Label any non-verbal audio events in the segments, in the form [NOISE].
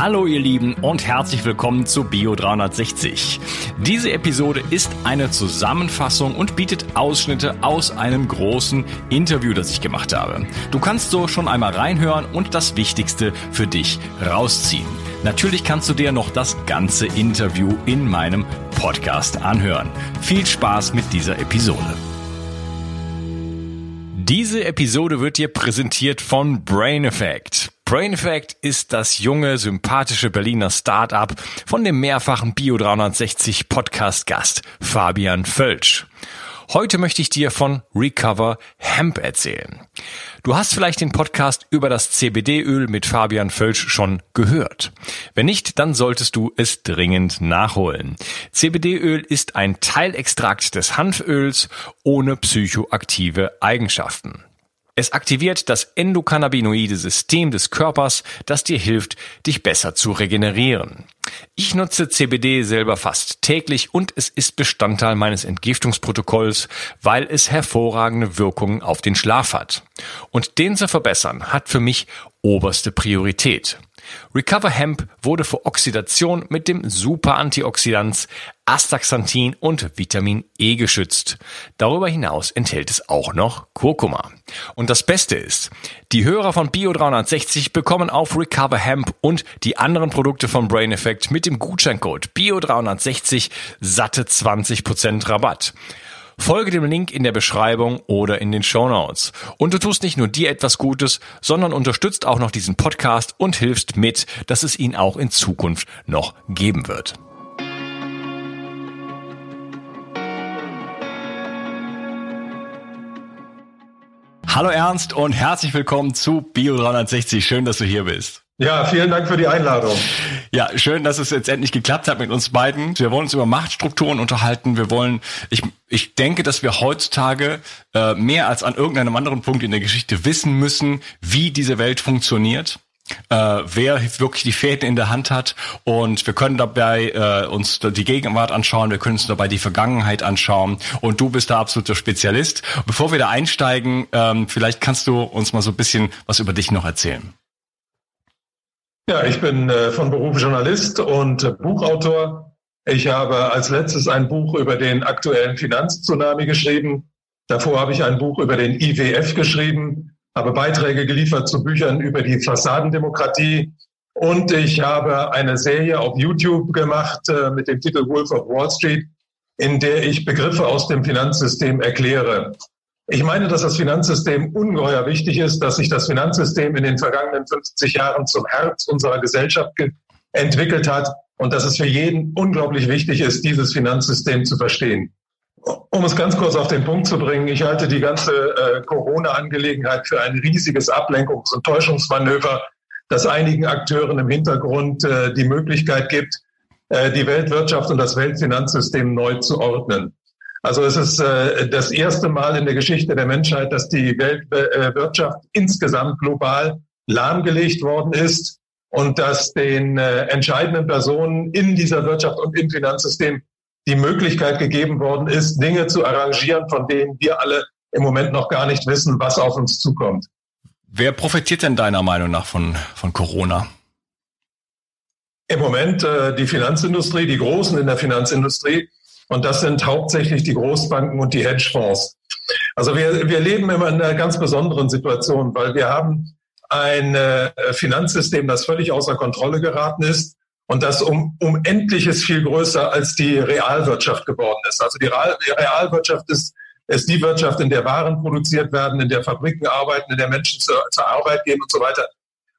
Hallo ihr Lieben und herzlich willkommen zu Bio 360. Diese Episode ist eine Zusammenfassung und bietet Ausschnitte aus einem großen Interview, das ich gemacht habe. Du kannst so schon einmal reinhören und das Wichtigste für dich rausziehen. Natürlich kannst du dir noch das ganze Interview in meinem Podcast anhören. Viel Spaß mit dieser Episode. Diese Episode wird dir präsentiert von Brain Effect. Brain Effect ist das junge, sympathische Berliner Start-up von dem mehrfachen Bio 360 Podcast Gast Fabian Völsch. Heute möchte ich dir von Recover Hemp erzählen. Du hast vielleicht den Podcast über das CBD-Öl mit Fabian Völsch schon gehört. Wenn nicht, dann solltest du es dringend nachholen. CBD-Öl ist ein Teilextrakt des Hanföls ohne psychoaktive Eigenschaften. Es aktiviert das endokannabinoide System des Körpers, das dir hilft, dich besser zu regenerieren. Ich nutze CBD selber fast täglich und es ist Bestandteil meines Entgiftungsprotokolls, weil es hervorragende Wirkungen auf den Schlaf hat. Und den zu verbessern hat für mich oberste Priorität. Recover Hemp wurde vor Oxidation mit dem Super-Antioxidans Astaxanthin und Vitamin E geschützt. Darüber hinaus enthält es auch noch Kurkuma. Und das Beste ist, die Hörer von Bio 360 bekommen auf Recover Hemp und die anderen Produkte von Brain Effect mit dem Gutscheincode Bio 360 satte 20% Rabatt. Folge dem Link in der Beschreibung oder in den Show Notes. Und du tust nicht nur dir etwas Gutes, sondern unterstützt auch noch diesen Podcast und hilfst mit, dass es ihn auch in Zukunft noch geben wird. Hallo Ernst und herzlich willkommen zu Bio 360. Schön, dass du hier bist. Ja, vielen Dank für die Einladung. Ja, schön, dass es jetzt endlich geklappt hat mit uns beiden. Wir wollen uns über Machtstrukturen unterhalten. Wir wollen, ich, ich denke, dass wir heutzutage äh, mehr als an irgendeinem anderen Punkt in der Geschichte wissen müssen, wie diese Welt funktioniert. Äh, wer wirklich die Fäden in der Hand hat und wir können dabei äh, uns die Gegenwart anschauen, wir können uns dabei die Vergangenheit anschauen und du bist da absoluter Spezialist. Bevor wir da einsteigen, ähm, vielleicht kannst du uns mal so ein bisschen was über dich noch erzählen. Ja, ich bin äh, von Beruf Journalist und äh, Buchautor. Ich habe als letztes ein Buch über den aktuellen Finanztsunami geschrieben. Davor habe ich ein Buch über den IWF geschrieben, habe Beiträge geliefert zu Büchern über die Fassadendemokratie und ich habe eine Serie auf YouTube gemacht äh, mit dem Titel Wolf of Wall Street, in der ich Begriffe aus dem Finanzsystem erkläre. Ich meine, dass das Finanzsystem ungeheuer wichtig ist, dass sich das Finanzsystem in den vergangenen 50 Jahren zum Herz unserer Gesellschaft entwickelt hat und dass es für jeden unglaublich wichtig ist, dieses Finanzsystem zu verstehen. Um es ganz kurz auf den Punkt zu bringen, ich halte die ganze äh, Corona-Angelegenheit für ein riesiges Ablenkungs- und Täuschungsmanöver, das einigen Akteuren im Hintergrund äh, die Möglichkeit gibt, äh, die Weltwirtschaft und das Weltfinanzsystem neu zu ordnen. Also es ist äh, das erste Mal in der Geschichte der Menschheit, dass die Weltwirtschaft insgesamt global lahmgelegt worden ist und dass den äh, entscheidenden Personen in dieser Wirtschaft und im Finanzsystem die Möglichkeit gegeben worden ist, Dinge zu arrangieren, von denen wir alle im Moment noch gar nicht wissen, was auf uns zukommt. Wer profitiert denn deiner Meinung nach von, von Corona? Im Moment äh, die Finanzindustrie, die Großen in der Finanzindustrie, und das sind hauptsächlich die Großbanken und die Hedgefonds. Also wir, wir leben immer in einer ganz besonderen Situation, weil wir haben ein äh, Finanzsystem, das völlig außer Kontrolle geraten ist und das um, um endliches viel größer als die Realwirtschaft geworden ist. Also die, Real, die Realwirtschaft ist, ist die Wirtschaft, in der Waren produziert werden, in der Fabriken arbeiten, in der Menschen zur, zur Arbeit gehen und so weiter.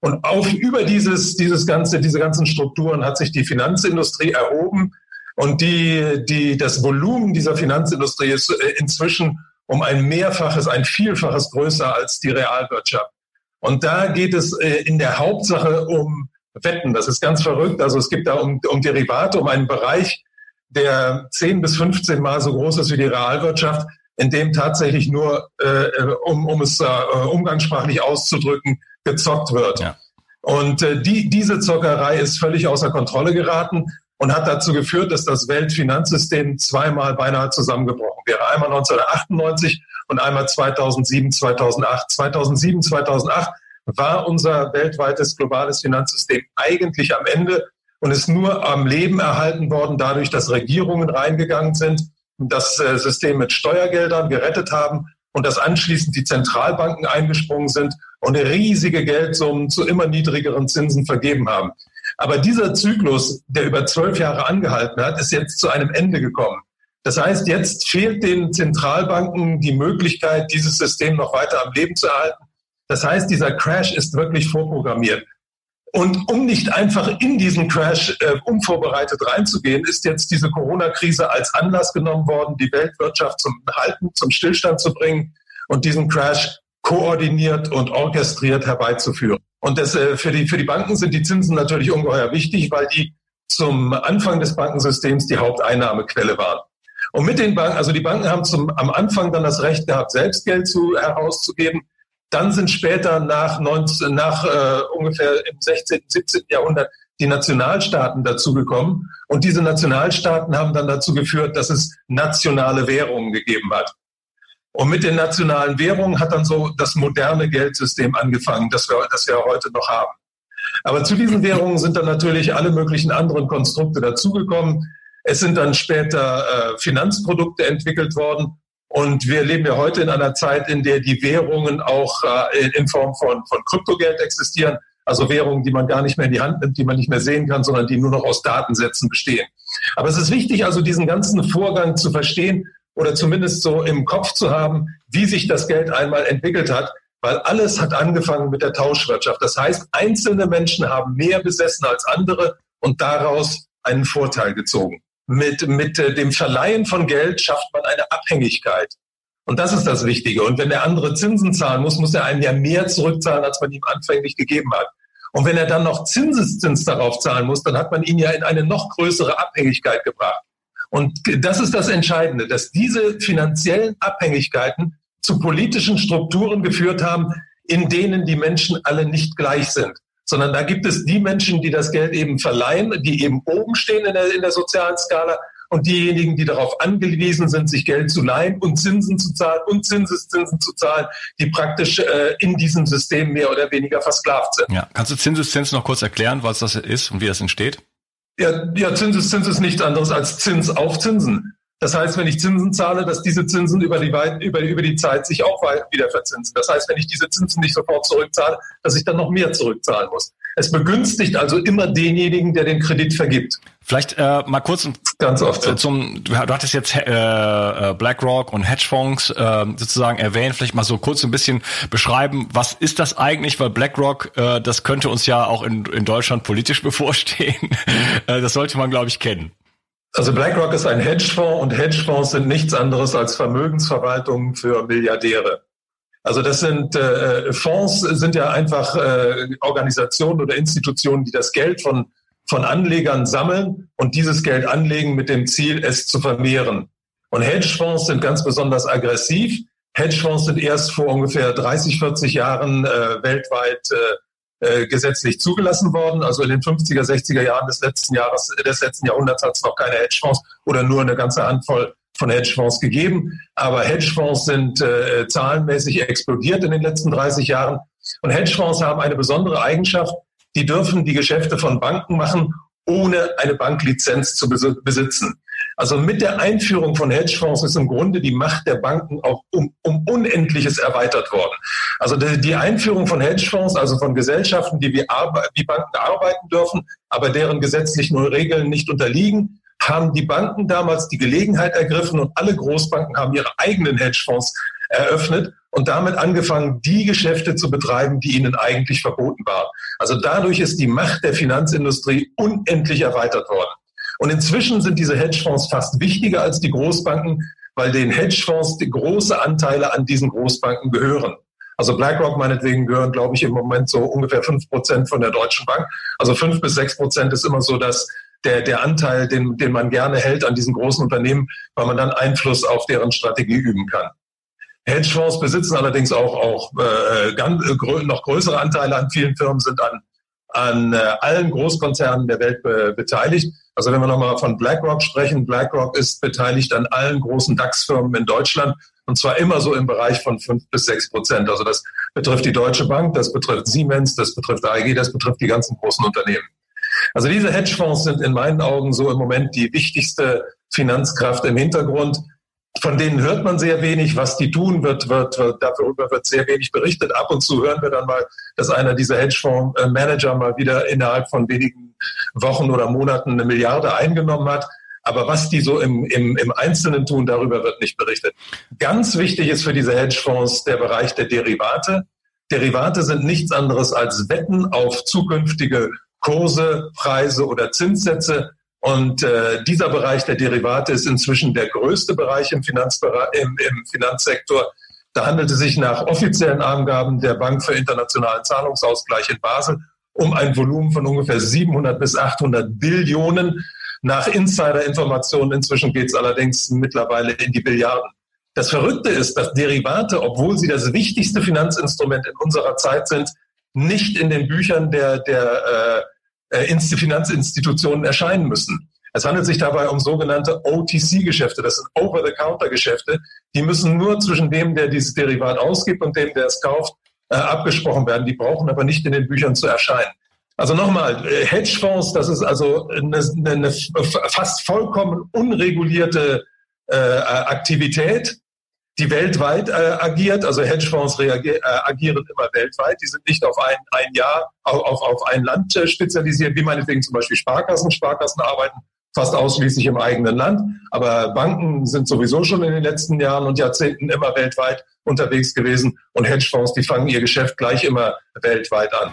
Und auf, über dieses, dieses ganze, diese ganzen Strukturen hat sich die Finanzindustrie erhoben und die, die, das Volumen dieser Finanzindustrie ist äh, inzwischen um ein Mehrfaches, ein Vielfaches größer als die Realwirtschaft. Und da geht es äh, in der Hauptsache um Wetten. Das ist ganz verrückt. Also es gibt da um, um Derivate, um einen Bereich, der 10 bis 15 Mal so groß ist wie die Realwirtschaft, in dem tatsächlich nur, äh, um, um es äh, umgangssprachlich auszudrücken, gezockt wird. Ja. Und äh, die, diese Zockerei ist völlig außer Kontrolle geraten und hat dazu geführt, dass das Weltfinanzsystem zweimal beinahe zusammengebrochen wäre. Einmal 1998 und einmal 2007, 2008. 2007, 2008 war unser weltweites globales Finanzsystem eigentlich am Ende und ist nur am Leben erhalten worden dadurch, dass Regierungen reingegangen sind, das äh, System mit Steuergeldern gerettet haben und dass anschließend die Zentralbanken eingesprungen sind und riesige Geldsummen zu immer niedrigeren Zinsen vergeben haben. Aber dieser Zyklus, der über zwölf Jahre angehalten hat, ist jetzt zu einem Ende gekommen. Das heißt, jetzt fehlt den Zentralbanken die Möglichkeit, dieses System noch weiter am Leben zu erhalten. Das heißt, dieser Crash ist wirklich vorprogrammiert. Und um nicht einfach in diesen Crash äh, unvorbereitet reinzugehen, ist jetzt diese Corona-Krise als Anlass genommen worden, die Weltwirtschaft zum Halten, zum Stillstand zu bringen und diesen Crash koordiniert und orchestriert herbeizuführen. Und das, äh, für, die, für die Banken sind die Zinsen natürlich ungeheuer wichtig, weil die zum Anfang des Bankensystems die Haupteinnahmequelle waren. Und mit den Banken, also die Banken haben zum, am Anfang dann das Recht gehabt, selbst Geld zu, herauszugeben. Dann sind später nach, 19, nach äh, ungefähr im 16., 17. Jahrhundert die Nationalstaaten dazugekommen. Und diese Nationalstaaten haben dann dazu geführt, dass es nationale Währungen gegeben hat. Und mit den nationalen Währungen hat dann so das moderne Geldsystem angefangen, das wir, das wir heute noch haben. Aber zu diesen Währungen sind dann natürlich alle möglichen anderen Konstrukte dazugekommen. Es sind dann später äh, Finanzprodukte entwickelt worden. Und wir leben ja heute in einer Zeit, in der die Währungen auch äh, in Form von, von Kryptogeld existieren. Also Währungen, die man gar nicht mehr in die Hand nimmt, die man nicht mehr sehen kann, sondern die nur noch aus Datensätzen bestehen. Aber es ist wichtig, also diesen ganzen Vorgang zu verstehen oder zumindest so im Kopf zu haben, wie sich das Geld einmal entwickelt hat, weil alles hat angefangen mit der Tauschwirtschaft. Das heißt, einzelne Menschen haben mehr besessen als andere und daraus einen Vorteil gezogen. Mit, mit äh, dem Verleihen von Geld schafft man eine Abhängigkeit. Und das ist das Wichtige. Und wenn der andere Zinsen zahlen muss, muss er einem ja mehr zurückzahlen, als man ihm anfänglich gegeben hat. Und wenn er dann noch Zinseszins darauf zahlen muss, dann hat man ihn ja in eine noch größere Abhängigkeit gebracht. Und das ist das Entscheidende, dass diese finanziellen Abhängigkeiten zu politischen Strukturen geführt haben, in denen die Menschen alle nicht gleich sind. Sondern da gibt es die Menschen, die das Geld eben verleihen, die eben oben stehen in der, in der sozialen Skala und diejenigen, die darauf angewiesen sind, sich Geld zu leihen und Zinsen zu zahlen und Zinseszinsen zu zahlen, die praktisch äh, in diesem System mehr oder weniger versklavt sind. Ja, kannst du Zinseszins noch kurz erklären, was das ist und wie das entsteht? Ja, ja Zinseszins ist nichts anderes als Zins auf Zinsen. Das heißt, wenn ich Zinsen zahle, dass diese Zinsen über die, über, über die Zeit sich auch wieder verzinsen. Das heißt, wenn ich diese Zinsen nicht sofort zurückzahle, dass ich dann noch mehr zurückzahlen muss. Es begünstigt also immer denjenigen, der den Kredit vergibt. Vielleicht äh, mal kurz Ganz oft so. zum, du hattest jetzt äh, äh, BlackRock und Hedgefonds äh, sozusagen erwähnt. Vielleicht mal so kurz ein bisschen beschreiben, was ist das eigentlich? Weil BlackRock, äh, das könnte uns ja auch in, in Deutschland politisch [LAUGHS] bevorstehen. äh, das sollte man, glaube ich, kennen. Also BlackRock ist ein Hedgefonds und Hedgefonds sind nichts anderes als Vermögensverwaltungen für Milliardäre. Also das sind äh, Fonds sind ja einfach äh, Organisationen oder Institutionen, die das Geld von von Anlegern sammeln und dieses Geld anlegen mit dem Ziel, es zu vermehren. Und Hedgefonds sind ganz besonders aggressiv. Hedgefonds sind erst vor ungefähr 30, 40 Jahren äh, weltweit äh, äh, gesetzlich zugelassen worden. Also in den 50er, 60er Jahren des letzten Jahres, des letzten Jahrhunderts hat es noch keine Hedgefonds oder nur eine ganze Handvoll von Hedgefonds gegeben. Aber Hedgefonds sind äh, zahlenmäßig explodiert in den letzten 30 Jahren. Und Hedgefonds haben eine besondere Eigenschaft. Die dürfen die Geschäfte von Banken machen, ohne eine Banklizenz zu besitzen. Also mit der Einführung von Hedgefonds ist im Grunde die Macht der Banken auch um, um Unendliches erweitert worden. Also die, die, Einführung von Hedgefonds, also von Gesellschaften, die wie, wie Banken arbeiten dürfen, aber deren gesetzlichen Regeln nicht unterliegen, haben die Banken damals die Gelegenheit ergriffen und alle Großbanken haben ihre eigenen Hedgefonds eröffnet und damit angefangen, die Geschäfte zu betreiben, die ihnen eigentlich verboten waren. Also dadurch ist die Macht der Finanzindustrie unendlich erweitert worden. Und inzwischen sind diese Hedgefonds fast wichtiger als die Großbanken, weil den Hedgefonds die große Anteile an diesen Großbanken gehören. Also BlackRock meinetwegen gehören, glaube ich, im Moment so ungefähr fünf Prozent von der Deutschen Bank. Also fünf bis sechs Prozent ist immer so dass der, der Anteil, den, den man gerne hält an diesen großen Unternehmen, weil man dann Einfluss auf deren Strategie üben kann. Hedgefonds besitzen allerdings auch, auch äh, ganz, äh, noch größere Anteile an vielen Firmen, sind an, an äh, allen Großkonzernen der Welt be beteiligt. Also wenn wir nochmal von BlackRock sprechen, BlackRock ist beteiligt an allen großen DAX-Firmen in Deutschland, Und zwar immer so im Bereich von fünf bis sechs Prozent. Also das betrifft die Deutsche Bank, das betrifft Siemens, das betrifft AEG, das betrifft die ganzen großen Unternehmen. Also diese Hedgefonds sind in meinen Augen so im Moment die wichtigste Finanzkraft im Hintergrund. Von denen hört man sehr wenig. Was die tun, wird, wird, wird, darüber wird sehr wenig berichtet. Ab und zu hören wir dann mal, dass einer dieser Hedgefonds-Manager mal wieder innerhalb von wenigen Wochen oder Monaten eine Milliarde eingenommen hat. Aber was die so im, im, im Einzelnen tun, darüber wird nicht berichtet. Ganz wichtig ist für diese Hedgefonds der Bereich der Derivate. Derivate sind nichts anderes als Wetten auf zukünftige Kurse, Preise oder Zinssätze. Und äh, dieser Bereich der Derivate ist inzwischen der größte Bereich im, im, im Finanzsektor. Da handelt es sich nach offiziellen Angaben der Bank für internationalen Zahlungsausgleich in Basel um ein Volumen von ungefähr 700 bis 800 Billionen. Nach Insider-Informationen inzwischen geht es allerdings mittlerweile in die Billiarden. Das Verrückte ist, dass Derivate, obwohl sie das wichtigste Finanzinstrument in unserer Zeit sind, nicht in den Büchern der, der äh, äh Finanzinstitutionen erscheinen müssen. Es handelt sich dabei um sogenannte OTC-Geschäfte. Das sind Over-the-Counter-Geschäfte. Die müssen nur zwischen dem, der dieses Derivat ausgibt und dem, der es kauft, äh, abgesprochen werden. Die brauchen aber nicht in den Büchern zu erscheinen. Also nochmal, äh, Hedgefonds, das ist also eine, eine fast vollkommen unregulierte äh, Aktivität die weltweit äh, agiert. Also Hedgefonds reagier, äh, agieren immer weltweit. Die sind nicht auf ein, ein Jahr, auf, auf ein Land äh, spezialisiert, wie meinetwegen zum Beispiel Sparkassen. Sparkassen arbeiten fast ausschließlich im eigenen Land. Aber Banken sind sowieso schon in den letzten Jahren und Jahrzehnten immer weltweit unterwegs gewesen. Und Hedgefonds, die fangen ihr Geschäft gleich immer weltweit an.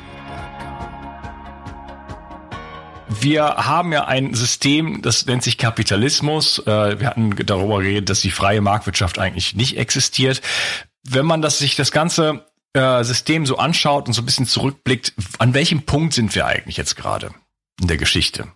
Wir haben ja ein System, das nennt sich Kapitalismus. Äh, wir hatten darüber geredet, dass die freie Marktwirtschaft eigentlich nicht existiert. Wenn man das, sich das ganze äh, System so anschaut und so ein bisschen zurückblickt, an welchem Punkt sind wir eigentlich jetzt gerade in der Geschichte?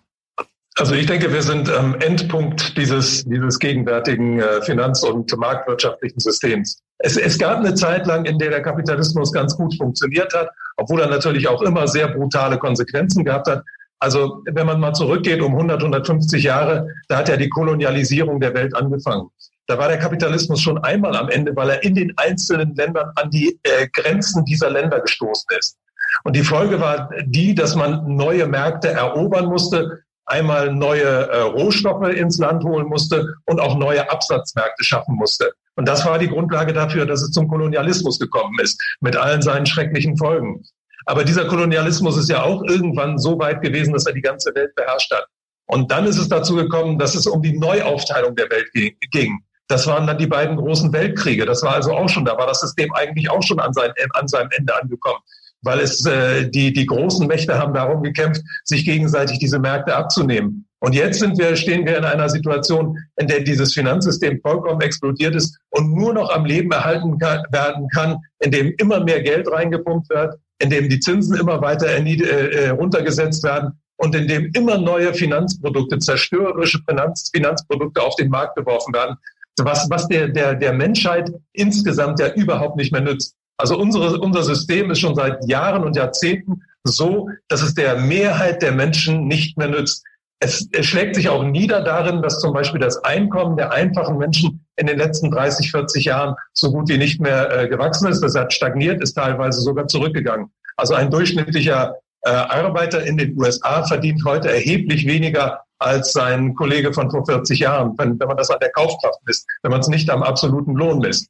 Also ich denke, wir sind am Endpunkt dieses, dieses gegenwärtigen äh, finanz- und marktwirtschaftlichen Systems. Es, es gab eine Zeit lang, in der der Kapitalismus ganz gut funktioniert hat, obwohl er natürlich auch immer sehr brutale Konsequenzen gehabt hat. Also wenn man mal zurückgeht um 100, 150 Jahre, da hat ja die Kolonialisierung der Welt angefangen. Da war der Kapitalismus schon einmal am Ende, weil er in den einzelnen Ländern an die äh, Grenzen dieser Länder gestoßen ist. Und die Folge war die, dass man neue Märkte erobern musste, einmal neue äh, Rohstoffe ins Land holen musste und auch neue Absatzmärkte schaffen musste. Und das war die Grundlage dafür, dass es zum Kolonialismus gekommen ist, mit allen seinen schrecklichen Folgen. Aber dieser Kolonialismus ist ja auch irgendwann so weit gewesen, dass er die ganze Welt beherrscht hat. Und dann ist es dazu gekommen, dass es um die Neuaufteilung der Welt ging. Das waren dann die beiden großen Weltkriege. Das war also auch schon, da war das System eigentlich auch schon an, sein, an seinem Ende angekommen. Weil es äh, die, die großen Mächte haben darum gekämpft, sich gegenseitig diese Märkte abzunehmen. Und jetzt sind wir, stehen wir in einer Situation, in der dieses Finanzsystem vollkommen explodiert ist und nur noch am Leben erhalten kann, werden kann, in dem immer mehr Geld reingepumpt wird, in dem die Zinsen immer weiter äh, äh, runtergesetzt werden und in dem immer neue Finanzprodukte, zerstörerische Finanz, Finanzprodukte auf den Markt geworfen werden, was, was der, der, der Menschheit insgesamt ja überhaupt nicht mehr nützt. Also unsere, unser System ist schon seit Jahren und Jahrzehnten so, dass es der Mehrheit der Menschen nicht mehr nützt. Es, es schlägt sich auch nieder darin, dass zum Beispiel das Einkommen der einfachen Menschen in den letzten 30, 40 Jahren so gut wie nicht mehr äh, gewachsen ist. Das hat stagniert, ist teilweise sogar zurückgegangen. Also ein durchschnittlicher äh, Arbeiter in den USA verdient heute erheblich weniger als sein Kollege von vor 40 Jahren, wenn, wenn man das an der Kaufkraft misst, wenn man es nicht am absoluten Lohn misst.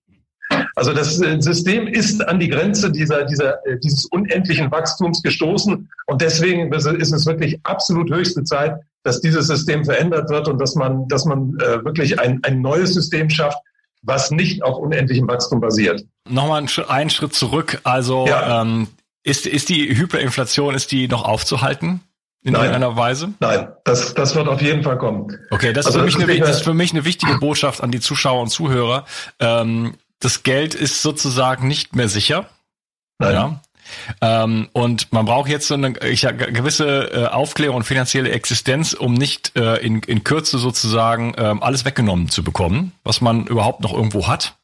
Also das System ist an die Grenze dieser, dieser, äh, dieses unendlichen Wachstums gestoßen und deswegen ist es wirklich absolut höchste Zeit, dass dieses System verändert wird und dass man, dass man äh, wirklich ein, ein neues System schafft, was nicht auf unendlichem Wachstum basiert. Nochmal einen Schritt zurück. Also ja. ähm, ist, ist die Hyperinflation, ist die noch aufzuhalten? In Nein. irgendeiner Weise? Nein, das, das wird auf jeden Fall kommen. Okay, das, also ist, für mich eine, das ist für mich eine wichtige Botschaft an die Zuschauer und Zuhörer. Ähm, das Geld ist sozusagen nicht mehr sicher. Nein. Ja. Ähm, und man braucht jetzt so eine ich, gewisse äh, Aufklärung und finanzielle Existenz, um nicht äh, in, in Kürze sozusagen äh, alles weggenommen zu bekommen, was man überhaupt noch irgendwo hat.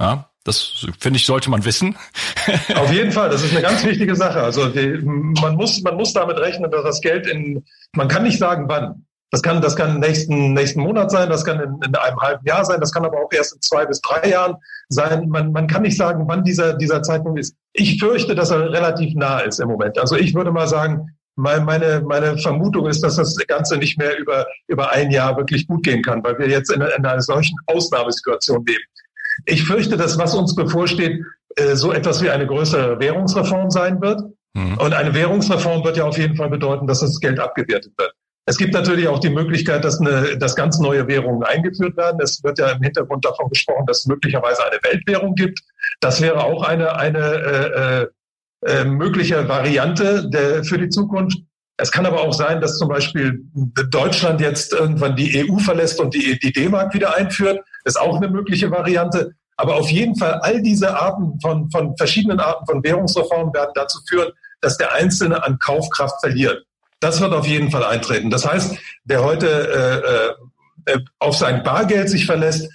Ja, das finde ich, sollte man wissen. [LAUGHS] Auf jeden Fall, das ist eine ganz wichtige Sache. Also man muss, man muss damit rechnen, dass das Geld in, man kann nicht sagen wann, Das kann, das kann nächsten, nächsten Monat sein, das kann in, in einem halben Jahr sein, das kann aber auch erst in zwei bis drei Jahren sein. Man, man kann nicht sagen, wann dieser, dieser Zeitpunkt ist. Ich fürchte, dass er relativ nah ist im Moment. Also ich würde mal sagen, meine, meine Vermutung ist, dass das Ganze nicht mehr über, über ein Jahr wirklich gut gehen kann, weil wir jetzt in, in einer solchen Ausnahmesituation leben. Ich fürchte, dass was uns bevorsteht, äh, so etwas wie eine größere Währungsreform sein wird. Mhm. Und eine Währungsreform wird ja auf jeden Fall bedeuten, dass das Geld abgewertet wird. Es gibt natürlich auch die Möglichkeit, dass, eine, dass ganz neue Währungen eingeführt werden. Es wird ja im Hintergrund davon gesprochen, dass es möglicherweise eine Weltwährung gibt. Das wäre auch eine, eine äh, äh, mögliche Variante der, für die Zukunft. Es kann aber auch sein, dass zum Beispiel Deutschland jetzt irgendwann die EU verlässt und die, die D-Mark wieder einführt. Das ist auch eine mögliche Variante. Aber auf jeden Fall all diese Arten von, von verschiedenen Arten von Währungsreformen werden dazu führen, dass der Einzelne an Kaufkraft verliert. Das wird auf jeden Fall eintreten. Das heißt, wer heute äh, äh, auf sein Bargeld sich verlässt,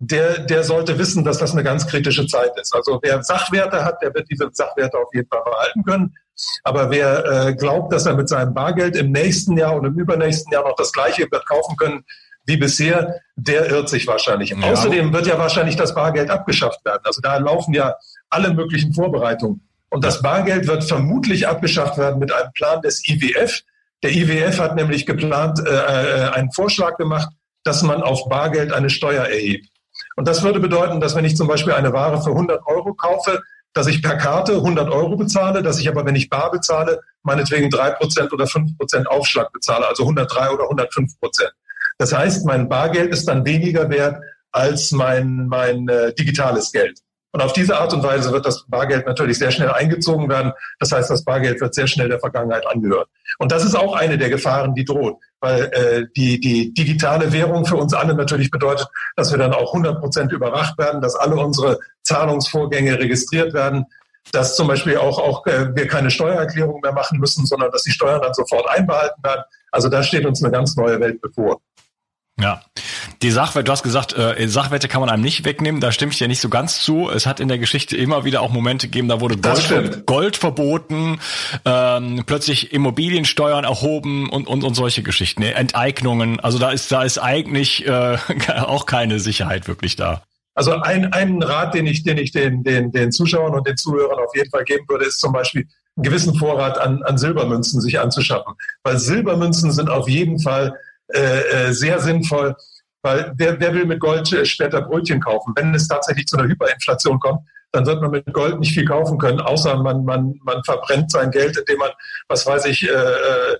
der, der sollte wissen, dass das eine ganz kritische Zeit ist. Also wer Sachwerte hat, der wird diese Sachwerte auf jeden Fall behalten können. Aber wer äh, glaubt, dass er mit seinem Bargeld im nächsten Jahr und im übernächsten Jahr noch das Gleiche wird kaufen können wie bisher, der irrt sich wahrscheinlich. Ja. Außerdem wird ja wahrscheinlich das Bargeld abgeschafft werden. Also da laufen ja alle möglichen Vorbereitungen. Und das Bargeld wird vermutlich abgeschafft werden mit einem Plan des IWF. Der IWF hat nämlich geplant, äh, äh, einen Vorschlag gemacht, dass man auf Bargeld eine Steuer erhebt. Und das würde bedeuten, dass wenn ich zum Beispiel eine Ware für 100 Euro kaufe, dass ich per Karte 100 Euro bezahle, dass ich aber, wenn ich bar bezahle, meinetwegen 3% oder 5% Aufschlag bezahle, also 103 oder 105%. Das heißt, mein Bargeld ist dann weniger wert als mein, mein äh, digitales Geld. Und auf diese Art und Weise wird das Bargeld natürlich sehr schnell eingezogen werden. Das heißt, das Bargeld wird sehr schnell der Vergangenheit angehören. Und das ist auch eine der Gefahren, die droht, weil äh, die, die digitale Währung für uns alle natürlich bedeutet, dass wir dann auch 100 Prozent überwacht werden, dass alle unsere Zahlungsvorgänge registriert werden, dass zum Beispiel auch, auch äh, wir keine Steuererklärung mehr machen müssen, sondern dass die Steuern dann sofort einbehalten werden. Also da steht uns eine ganz neue Welt bevor. Ja, die Sachwerte, du hast gesagt, äh, Sachwerte kann man einem nicht wegnehmen, da stimme ich dir nicht so ganz zu. Es hat in der Geschichte immer wieder auch Momente gegeben, da wurde Gold, Gold verboten, ähm, plötzlich Immobiliensteuern erhoben und, und, und solche Geschichten, ne? Enteignungen. Also da ist, da ist eigentlich äh, [LAUGHS] auch keine Sicherheit wirklich da. Also ein, ein Rat, den ich, den ich den, den, den Zuschauern und den Zuhörern auf jeden Fall geben würde, ist zum Beispiel einen gewissen Vorrat an, an Silbermünzen sich anzuschaffen. Weil Silbermünzen sind auf jeden Fall äh, äh, sehr sinnvoll, weil wer, wer will mit Gold später Brötchen kaufen? Wenn es tatsächlich zu einer Hyperinflation kommt, dann wird man mit Gold nicht viel kaufen können, außer man, man, man verbrennt sein Geld, indem man, was weiß ich, äh, äh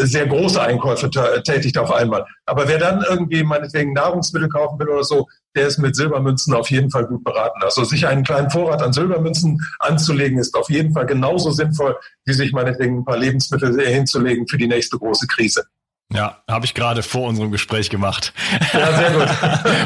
sehr große Einkäufe tätigt auf einmal. Aber wer dann irgendwie meinetwegen Nahrungsmittel kaufen will oder so, der ist mit Silbermünzen auf jeden Fall gut beraten. Also sich einen kleinen Vorrat an Silbermünzen anzulegen, ist auf jeden Fall genauso sinnvoll, wie sich meinetwegen ein paar Lebensmittel hinzulegen für die nächste große Krise. Ja, habe ich gerade vor unserem Gespräch gemacht. Ja, sehr gut.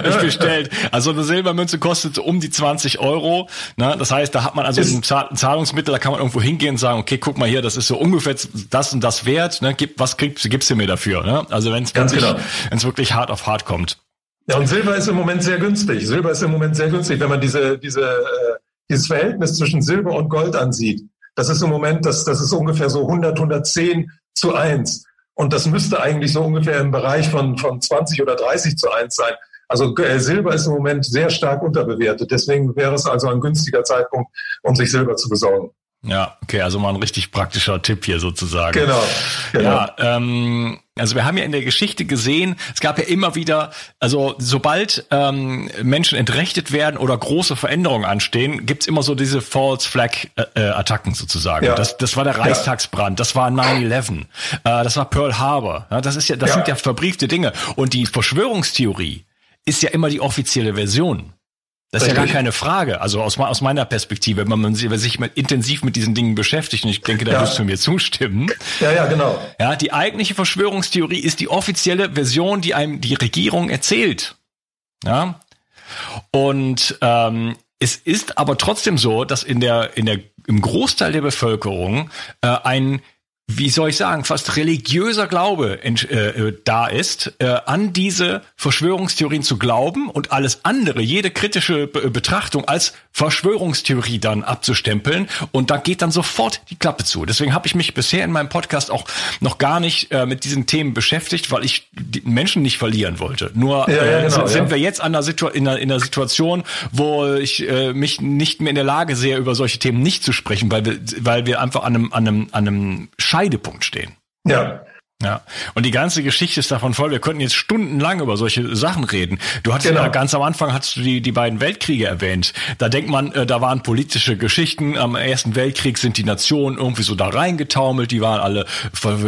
[LAUGHS] ich bestellt. Also eine Silbermünze kostet um die 20 Euro. Ne? Das heißt, da hat man also ein Zahlungsmittel, da kann man irgendwo hingehen und sagen, okay, guck mal hier, das ist so ungefähr das und das wert. Ne? Gib, was kriegst, gibst du mir dafür? Ne? Also wenn es wirklich, genau. wenn's wirklich hart auf hart kommt. Ja, und Silber ist im Moment sehr günstig. Silber ist im Moment sehr günstig, wenn man diese, diese, äh, dieses Verhältnis zwischen Silber und Gold ansieht. Das ist im Moment, das, das ist ungefähr so 100, 110 zu 1. Und das müsste eigentlich so ungefähr im Bereich von, von 20 oder 30 zu 1 sein. Also äh, Silber ist im Moment sehr stark unterbewertet. Deswegen wäre es also ein günstiger Zeitpunkt, um sich Silber zu besorgen. Ja, okay, also mal ein richtig praktischer Tipp hier sozusagen. Genau. genau. Ja, ähm, also wir haben ja in der Geschichte gesehen, es gab ja immer wieder, also sobald ähm, Menschen entrechtet werden oder große Veränderungen anstehen, gibt's immer so diese False Flag äh, äh Attacken sozusagen. Ja. Das, das war der Reichstagsbrand, das war 9-11, äh, das war Pearl Harbor. Ja, das ist ja, das ja. sind ja verbriefte Dinge. Und die Verschwörungstheorie ist ja immer die offizielle Version. Das ist ja gar keine Frage. Also aus, aus meiner Perspektive, wenn man sich mit, intensiv mit diesen Dingen beschäftigt, und ich denke, da ja. wirst du mir zustimmen. Ja, ja, genau. Ja, die eigentliche Verschwörungstheorie ist die offizielle Version, die einem die Regierung erzählt. Ja. Und ähm, es ist aber trotzdem so, dass in der, in der, im Großteil der Bevölkerung äh, ein wie soll ich sagen, fast religiöser Glaube äh, äh, da ist, äh, an diese Verschwörungstheorien zu glauben und alles andere, jede kritische Be Betrachtung als Verschwörungstheorie dann abzustempeln und da geht dann sofort die Klappe zu. Deswegen habe ich mich bisher in meinem Podcast auch noch gar nicht äh, mit diesen Themen beschäftigt, weil ich die Menschen nicht verlieren wollte. Nur ja, ja, äh, genau, sind ja. wir jetzt an der Situ in, einer, in einer Situation, wo ich äh, mich nicht mehr in der Lage sehe, über solche Themen nicht zu sprechen, weil wir, weil wir einfach an einem, an einem, an einem Scheidepunkt stehen. Ja, ja, und die ganze Geschichte ist davon voll. Wir könnten jetzt stundenlang über solche Sachen reden. Du hattest genau. ja ganz am Anfang hast du die, die beiden Weltkriege erwähnt. Da denkt man, äh, da waren politische Geschichten. Am Ersten Weltkrieg sind die Nationen irgendwie so da reingetaumelt. Die waren alle,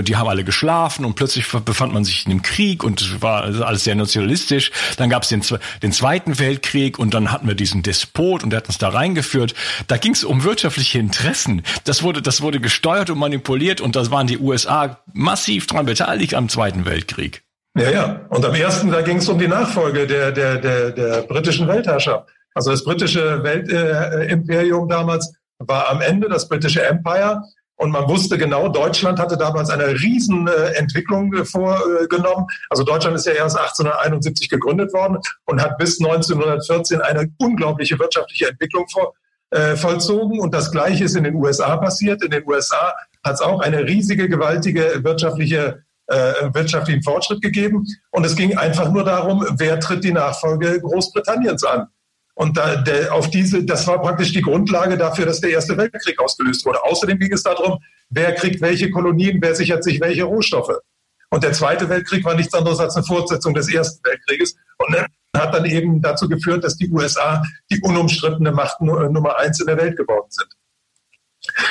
die haben alle geschlafen und plötzlich befand man sich in einem Krieg und war alles sehr nationalistisch. Dann gab es den, den Zweiten Weltkrieg und dann hatten wir diesen Despot und der hat uns da reingeführt. Da ging es um wirtschaftliche Interessen. Das wurde, das wurde gesteuert und manipuliert und da waren die USA massiv dran daran beteiligt am Zweiten Weltkrieg. Ja, ja. Und am ersten, da ging es um die Nachfolge der, der, der, der britischen Weltherrschaft. Also das britische Weltimperium äh, damals war am Ende das britische Empire. Und man wusste genau, Deutschland hatte damals eine Riesenentwicklung äh, vorgenommen. Also Deutschland ist ja erst 1871 gegründet worden und hat bis 1914 eine unglaubliche wirtschaftliche Entwicklung vor, äh, vollzogen. Und das Gleiche ist in den USA passiert. In den USA hat es auch eine riesige, gewaltige wirtschaftliche äh, wirtschaftlichen Fortschritt gegeben. Und es ging einfach nur darum, wer tritt die Nachfolge Großbritanniens an. Und da, der, auf diese, das war praktisch die Grundlage dafür, dass der Erste Weltkrieg ausgelöst wurde. Außerdem ging es darum, wer kriegt welche Kolonien, wer sichert sich welche Rohstoffe. Und der Zweite Weltkrieg war nichts anderes als eine Fortsetzung des Ersten Weltkrieges und hat dann eben dazu geführt, dass die USA die unumstrittene Macht Nummer eins in der Welt geworden sind.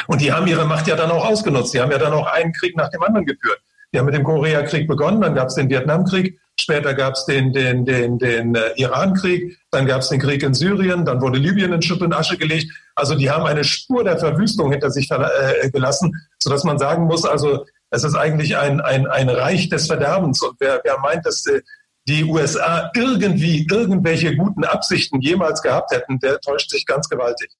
Und die haben ihre Macht ja dann auch ausgenutzt. Die haben ja dann auch einen Krieg nach dem anderen geführt. Die haben mit dem Koreakrieg begonnen, dann gab es den Vietnamkrieg, später gab es den, den, den, den äh, Irankrieg, dann gab es den Krieg in Syrien, dann wurde Libyen in Schutt und Asche gelegt. Also die haben eine Spur der Verwüstung hinter sich äh, gelassen, sodass man sagen muss, also es ist eigentlich ein, ein, ein Reich des Verderbens. Und wer, wer meint, dass äh, die USA irgendwie irgendwelche guten Absichten jemals gehabt hätten, der täuscht sich ganz gewaltig.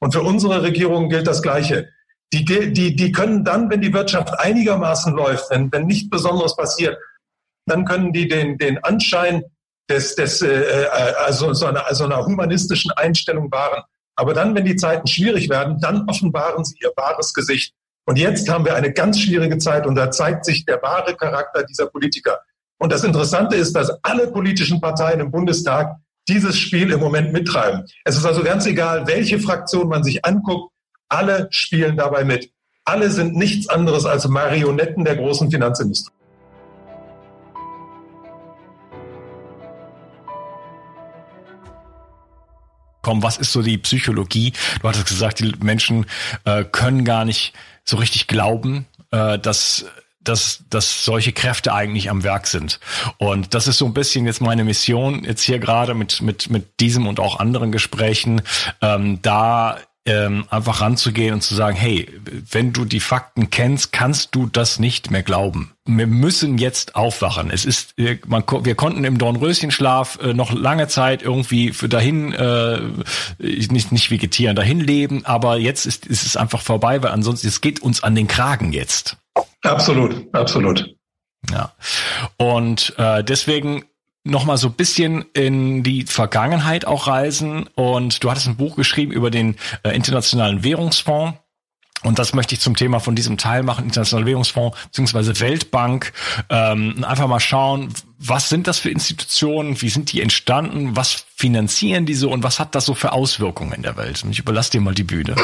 Und für unsere Regierung gilt das Gleiche. Die, die, die können dann, wenn die Wirtschaft einigermaßen läuft, wenn, wenn nicht Besonderes passiert, dann können die den, den Anschein des, des, äh, also so einer, also einer humanistischen Einstellung wahren. Aber dann, wenn die Zeiten schwierig werden, dann offenbaren sie ihr wahres Gesicht. Und jetzt haben wir eine ganz schwierige Zeit und da zeigt sich der wahre Charakter dieser Politiker. Und das Interessante ist, dass alle politischen Parteien im Bundestag dieses Spiel im Moment mittreiben. Es ist also ganz egal, welche Fraktion man sich anguckt, alle spielen dabei mit. Alle sind nichts anderes als Marionetten der großen Finanzindustrie. Komm, was ist so die Psychologie? Du hattest gesagt, die Menschen äh, können gar nicht so richtig glauben, äh, dass dass, dass solche Kräfte eigentlich am Werk sind. Und das ist so ein bisschen jetzt meine Mission jetzt hier gerade mit, mit, mit diesem und auch anderen Gesprächen, ähm, da ähm, einfach ranzugehen und zu sagen, hey, wenn du die Fakten kennst, kannst du das nicht mehr glauben. Wir müssen jetzt aufwachen. Es ist, man, wir konnten im Dornröschenschlaf äh, noch lange Zeit irgendwie für dahin äh, nicht nicht vegetieren, dahin leben, aber jetzt ist, ist es einfach vorbei, weil ansonsten es geht uns an den Kragen jetzt. Absolut, absolut. Ja. Und äh, deswegen noch mal so ein bisschen in die Vergangenheit auch reisen. Und du hattest ein Buch geschrieben über den äh, Internationalen Währungsfonds. Und das möchte ich zum Thema von diesem Teil machen, Internationaler Währungsfonds bzw. Weltbank. Ähm, einfach mal schauen, was sind das für Institutionen, wie sind die entstanden, was finanzieren diese und was hat das so für Auswirkungen in der Welt? Und ich überlasse dir mal die Bühne.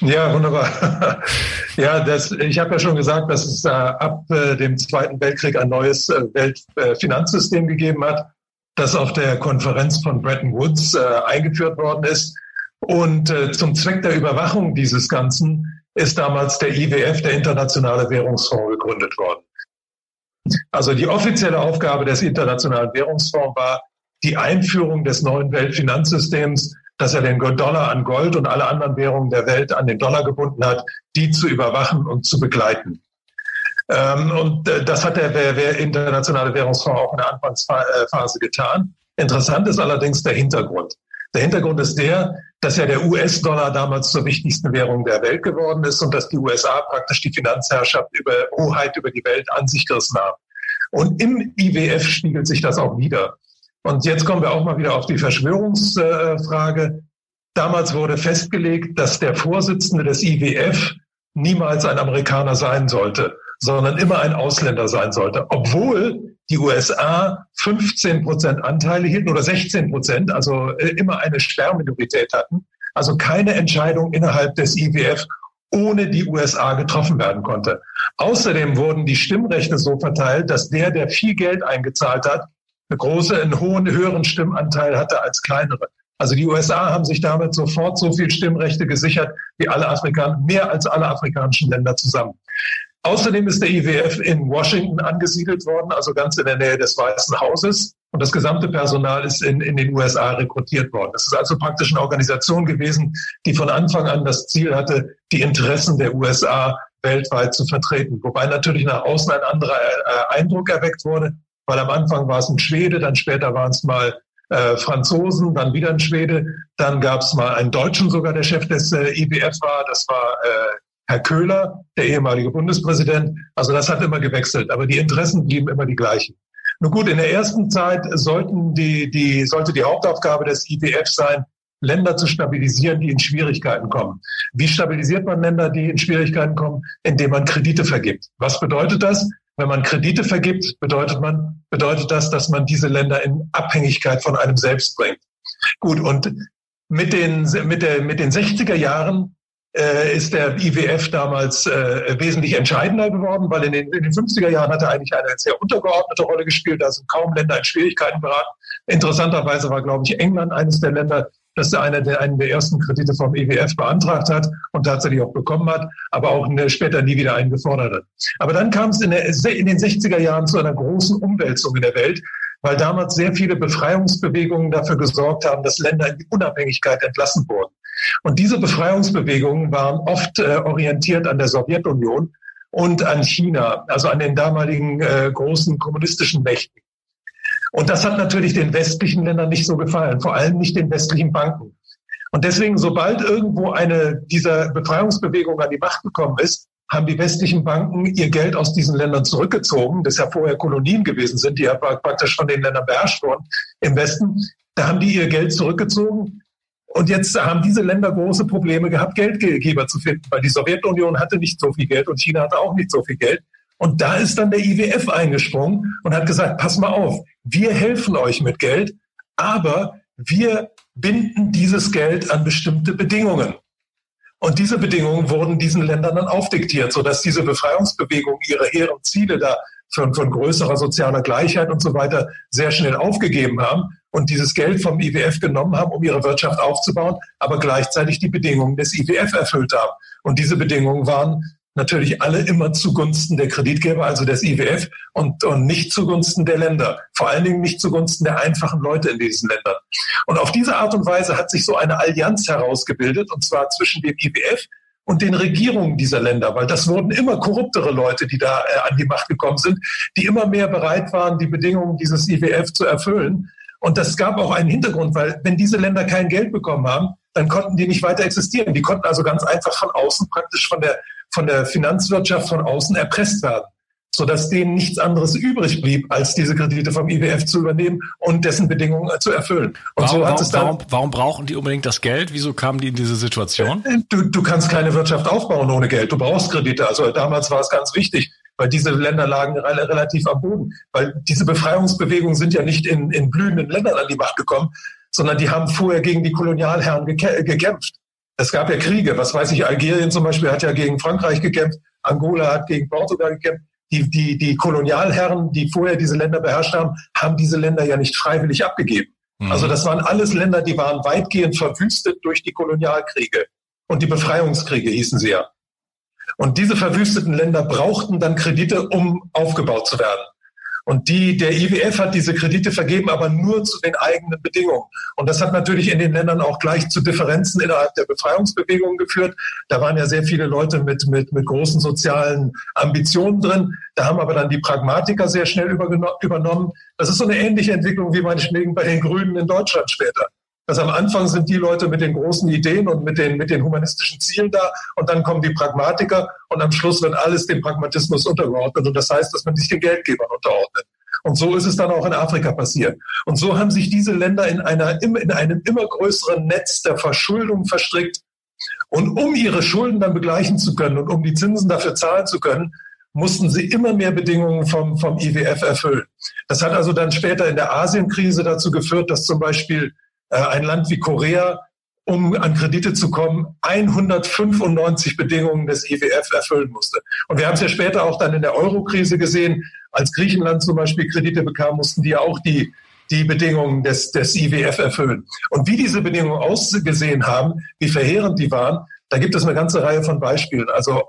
Ja, wunderbar. [LAUGHS] ja, das, ich habe ja schon gesagt, dass es äh, ab äh, dem Zweiten Weltkrieg ein neues äh, Weltfinanzsystem gegeben hat, das auf der Konferenz von Bretton Woods äh, eingeführt worden ist. Und äh, zum Zweck der Überwachung dieses Ganzen ist damals der IWF, der Internationale Währungsfonds, gegründet worden. Also die offizielle Aufgabe des Internationalen Währungsfonds war die Einführung des neuen Weltfinanzsystems, dass er den Dollar an Gold und alle anderen Währungen der Welt an den Dollar gebunden hat, die zu überwachen und zu begleiten. Ähm, und äh, das hat der, Internationale Währungsfonds auch in der Anfangsphase getan. Interessant ist allerdings der Hintergrund. Der Hintergrund ist der, dass ja der US-Dollar damals zur wichtigsten Währung der Welt geworden ist und dass die USA praktisch die Finanzherrschaft über Hoheit über die Welt an sich gerissen haben. Und im IWF spiegelt sich das auch wieder. Und jetzt kommen wir auch mal wieder auf die Verschwörungsfrage. Damals wurde festgelegt, dass der Vorsitzende des IWF niemals ein Amerikaner sein sollte, sondern immer ein Ausländer sein sollte, obwohl die USA 15 Prozent Anteile hielten oder 16 Prozent, also äh, immer eine Sperrminorität hatten, also keine Entscheidung innerhalb des IWF ohne die USA getroffen werden konnte. Außerdem wurden die Stimmrechte so verteilt, dass der, der viel Geld eingezahlt hat, eine große, einen hohen, höheren Stimmanteil hatte als kleinere. Also die USA haben sich damit sofort so viel Stimmrechte gesichert wie alle Afrikaner, mehr als alle afrikanischen Länder zusammen. Außerdem ist der IWF in Washington angesiedelt worden, also ganz in der Nähe des Weißen Hauses. Und das gesamte Personal ist in, in den USA rekrutiert worden. Es ist also praktisch eine Organisation gewesen, die von Anfang an das Ziel hatte, die Interessen der USA weltweit zu vertreten. Wobei natürlich nach außen ein anderer äh, Eindruck erweckt wurde, weil am Anfang war es ein Schwede, dann später waren es mal äh, Franzosen, dann wieder ein Schwede, dann gab es mal einen Deutschen sogar, der Chef des äh, IWF war, das war äh, Herr Köhler, der ehemalige Bundespräsident. Also das hat immer gewechselt, aber die Interessen blieben immer die gleichen. Nun gut, in der ersten Zeit sollten die, die, sollte die Hauptaufgabe des IWF sein, Länder zu stabilisieren, die in Schwierigkeiten kommen. Wie stabilisiert man Länder, die in Schwierigkeiten kommen? Indem man Kredite vergibt. Was bedeutet das? Wenn man Kredite vergibt, bedeutet man, bedeutet das, dass man diese Länder in Abhängigkeit von einem selbst bringt. Gut, und mit den, mit der, mit den 60er Jahren ist der IWF damals äh, wesentlich entscheidender geworden, weil in den, in den 50er Jahren hat er eigentlich eine sehr untergeordnete Rolle gespielt. Da sind kaum Länder in Schwierigkeiten beraten. Interessanterweise war, glaube ich, England eines der Länder, das einer der, einen der ersten Kredite vom IWF beantragt hat und tatsächlich auch bekommen hat, aber auch eine, später nie wieder einen gefordert hat. Aber dann kam es in, der, in den 60er Jahren zu einer großen Umwälzung in der Welt, weil damals sehr viele Befreiungsbewegungen dafür gesorgt haben, dass Länder in die Unabhängigkeit entlassen wurden. Und diese Befreiungsbewegungen waren oft äh, orientiert an der Sowjetunion und an China, also an den damaligen äh, großen kommunistischen Mächten. Und das hat natürlich den westlichen Ländern nicht so gefallen, vor allem nicht den westlichen Banken. Und deswegen, sobald irgendwo eine dieser Befreiungsbewegungen an die Macht gekommen ist, haben die westlichen Banken ihr Geld aus diesen Ländern zurückgezogen, das ja vorher Kolonien gewesen sind, die ja praktisch von den Ländern beherrscht wurden im Westen. Da haben die ihr Geld zurückgezogen und jetzt haben diese Länder große Probleme gehabt, Geldgeber zu finden, weil die Sowjetunion hatte nicht so viel Geld und China hatte auch nicht so viel Geld. Und da ist dann der IWF eingesprungen und hat gesagt, pass mal auf, wir helfen euch mit Geld, aber wir binden dieses Geld an bestimmte Bedingungen. Und diese Bedingungen wurden diesen Ländern dann aufdiktiert, sodass diese Befreiungsbewegung ihre hehren Ziele da von, von größerer sozialer Gleichheit und so weiter sehr schnell aufgegeben haben und dieses Geld vom IWF genommen haben, um ihre Wirtschaft aufzubauen, aber gleichzeitig die Bedingungen des IWF erfüllt haben. Und diese Bedingungen waren natürlich alle immer zugunsten der Kreditgeber, also des IWF und, und nicht zugunsten der Länder. Vor allen Dingen nicht zugunsten der einfachen Leute in diesen Ländern. Und auf diese Art und Weise hat sich so eine Allianz herausgebildet, und zwar zwischen dem IWF und den Regierungen dieser Länder, weil das wurden immer korruptere Leute, die da äh, an die Macht gekommen sind, die immer mehr bereit waren, die Bedingungen dieses IWF zu erfüllen. Und das gab auch einen Hintergrund, weil wenn diese Länder kein Geld bekommen haben, dann konnten die nicht weiter existieren. Die konnten also ganz einfach von außen praktisch von der, von der Finanzwirtschaft von außen erpresst werden, sodass denen nichts anderes übrig blieb, als diese Kredite vom IWF zu übernehmen und dessen Bedingungen zu erfüllen. Und warum, so hat es dann, warum, warum brauchen die unbedingt das Geld? Wieso kamen die in diese Situation? Du, du kannst keine Wirtschaft aufbauen ohne Geld. Du brauchst Kredite. Also damals war es ganz wichtig, weil diese Länder lagen relativ am Boden. Weil diese Befreiungsbewegungen sind ja nicht in, in blühenden Ländern an die Macht gekommen, sondern die haben vorher gegen die Kolonialherren gekämpft. Es gab ja Kriege, was weiß ich, Algerien zum Beispiel hat ja gegen Frankreich gekämpft, Angola hat gegen Portugal gekämpft. Die, die, die Kolonialherren, die vorher diese Länder beherrscht haben, haben diese Länder ja nicht freiwillig abgegeben. Mhm. Also das waren alles Länder, die waren weitgehend verwüstet durch die Kolonialkriege. Und die Befreiungskriege hießen sie ja. Und diese verwüsteten Länder brauchten dann Kredite, um aufgebaut zu werden. Und die, der IWF hat diese Kredite vergeben, aber nur zu den eigenen Bedingungen. Und das hat natürlich in den Ländern auch gleich zu Differenzen innerhalb der Befreiungsbewegung geführt. Da waren ja sehr viele Leute mit, mit, mit großen sozialen Ambitionen drin. Da haben aber dann die Pragmatiker sehr schnell übernommen. Das ist so eine ähnliche Entwicklung wie meinetwegen bei den Grünen in Deutschland später. Dass am Anfang sind die Leute mit den großen Ideen und mit den, mit den humanistischen Zielen da und dann kommen die Pragmatiker und am Schluss wird alles dem Pragmatismus untergeordnet. Und das heißt, dass man sich den Geldgebern unterordnet. Und so ist es dann auch in Afrika passiert. Und so haben sich diese Länder in, einer, in einem immer größeren Netz der Verschuldung verstrickt. Und um ihre Schulden dann begleichen zu können und um die Zinsen dafür zahlen zu können, mussten sie immer mehr Bedingungen vom, vom IWF erfüllen. Das hat also dann später in der Asienkrise dazu geführt, dass zum Beispiel ein Land wie Korea, um an Kredite zu kommen, 195 Bedingungen des IWF erfüllen musste. Und wir haben es ja später auch dann in der Eurokrise gesehen, als Griechenland zum Beispiel Kredite bekam, mussten die ja auch die, die Bedingungen des, des IWF erfüllen. Und wie diese Bedingungen ausgesehen haben, wie verheerend die waren, da gibt es eine ganze Reihe von Beispielen. Also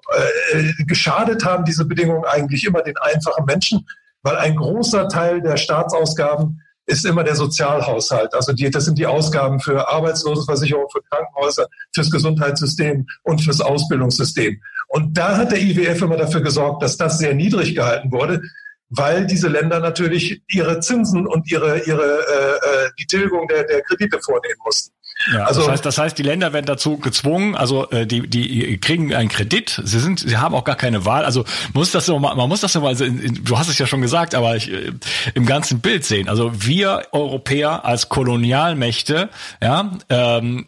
äh, geschadet haben diese Bedingungen eigentlich immer den einfachen Menschen, weil ein großer Teil der Staatsausgaben ist immer der Sozialhaushalt. Also die, das sind die Ausgaben für Arbeitslosenversicherung, für Krankenhäuser, fürs Gesundheitssystem und fürs Ausbildungssystem. Und da hat der IWF immer dafür gesorgt, dass das sehr niedrig gehalten wurde, weil diese Länder natürlich ihre Zinsen und ihre, ihre äh, äh die Tilgung der, der Kredite vornehmen mussten. Ja, also, das heißt, das heißt, die Länder werden dazu gezwungen, also äh, die, die kriegen einen Kredit, sie sind, sie haben auch gar keine Wahl. Also muss das so, man muss das so mal, du hast es ja schon gesagt, aber ich, äh, im ganzen Bild sehen. Also wir Europäer als Kolonialmächte, ja, ähm,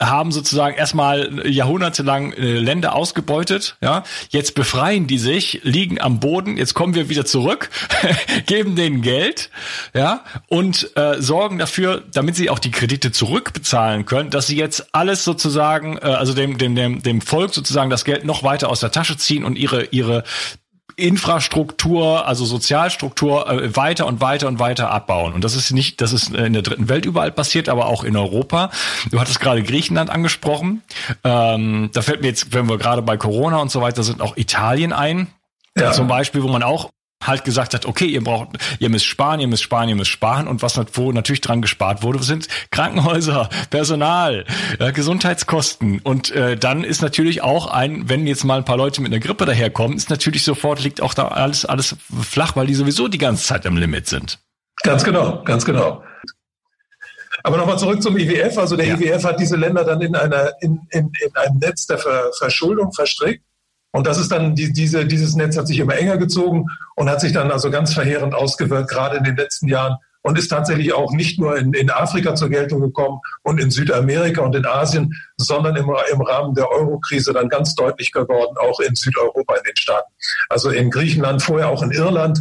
haben sozusagen erstmal jahrhundertelang äh, Länder ausgebeutet, ja. Jetzt befreien die sich, liegen am Boden, jetzt kommen wir wieder zurück, [LAUGHS] geben denen Geld, ja, und äh, sorgen dafür, damit sie auch die Kredite zurückbezahlen können, dass sie jetzt alles sozusagen, äh, also dem, dem, dem, dem Volk sozusagen das Geld noch weiter aus der Tasche ziehen und ihre, ihre Infrastruktur, also Sozialstruktur äh, weiter und weiter und weiter abbauen. Und das ist nicht, das ist in der dritten Welt überall passiert, aber auch in Europa. Du hattest gerade Griechenland angesprochen. Ähm, da fällt mir jetzt, wenn wir gerade bei Corona und so weiter sind, auch Italien ein. Ja. Zum Beispiel, wo man auch halt gesagt hat, okay, ihr braucht, ihr müsst sparen, ihr müsst sparen, ihr müsst sparen und was wo natürlich dran gespart wurde, sind Krankenhäuser, [LAUGHS] Personal, äh, Gesundheitskosten und äh, dann ist natürlich auch ein, wenn jetzt mal ein paar Leute mit einer Grippe daherkommen, ist natürlich sofort liegt auch da alles alles flach, weil die sowieso die ganze Zeit am Limit sind. Ganz genau, ganz genau. Aber nochmal zurück zum IWF. Also der ja. IWF hat diese Länder dann in einer in, in, in einem Netz der Ver Verschuldung verstrickt und das ist dann, die, diese, dieses Netz hat sich immer enger gezogen und hat sich dann also ganz verheerend ausgewirkt, gerade in den letzten Jahren und ist tatsächlich auch nicht nur in, in Afrika zur Geltung gekommen und in Südamerika und in Asien, sondern im, im Rahmen der Eurokrise dann ganz deutlich geworden, auch in Südeuropa, in den Staaten. Also in Griechenland, vorher auch in Irland.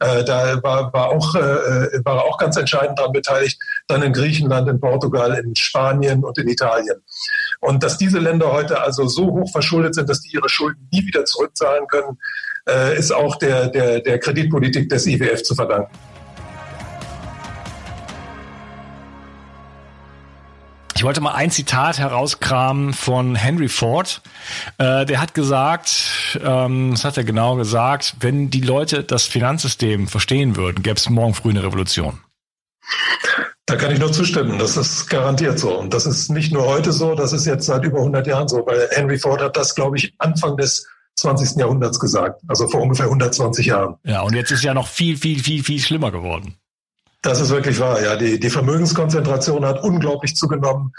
Äh, da war, war, auch, äh, war auch ganz entscheidend daran beteiligt. Dann in Griechenland, in Portugal, in Spanien und in Italien. Und dass diese Länder heute also so hoch verschuldet sind, dass die ihre Schulden nie wieder zurückzahlen können, äh, ist auch der, der, der Kreditpolitik des IWF zu verdanken. Ich wollte mal ein Zitat herauskramen von Henry Ford. Äh, der hat gesagt, ähm, was hat er genau gesagt, wenn die Leute das Finanzsystem verstehen würden, gäbe es morgen früh eine Revolution. Da kann ich nur zustimmen. Das ist garantiert so. Und das ist nicht nur heute so, das ist jetzt seit über 100 Jahren so, weil Henry Ford hat das, glaube ich, Anfang des 20. Jahrhunderts gesagt, also vor ungefähr 120 Jahren. Ja, und jetzt ist ja noch viel, viel, viel, viel schlimmer geworden. Das ist wirklich wahr, ja. Die, die Vermögenskonzentration hat unglaublich zugenommen.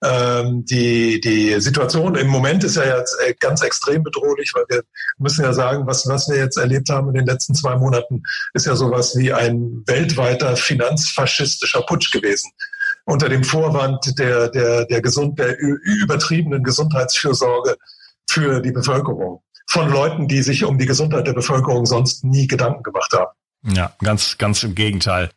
Ähm, die, die Situation im Moment ist ja jetzt äh, ganz extrem bedrohlich, weil wir müssen ja sagen, was, was wir jetzt erlebt haben in den letzten zwei Monaten, ist ja sowas wie ein weltweiter finanzfaschistischer Putsch gewesen. Unter dem Vorwand der, der, der, gesund, der übertriebenen Gesundheitsfürsorge für die Bevölkerung. Von Leuten, die sich um die Gesundheit der Bevölkerung sonst nie Gedanken gemacht haben. Ja, ganz, ganz im Gegenteil.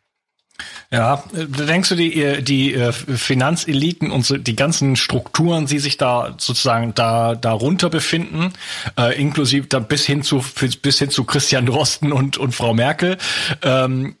Ja, denkst du, die, die äh, Finanzeliten und die ganzen Strukturen, die sich da sozusagen da darunter befinden, äh, inklusive da bis hin zu bis hin zu Christian Drosten und und Frau Merkel, ähm,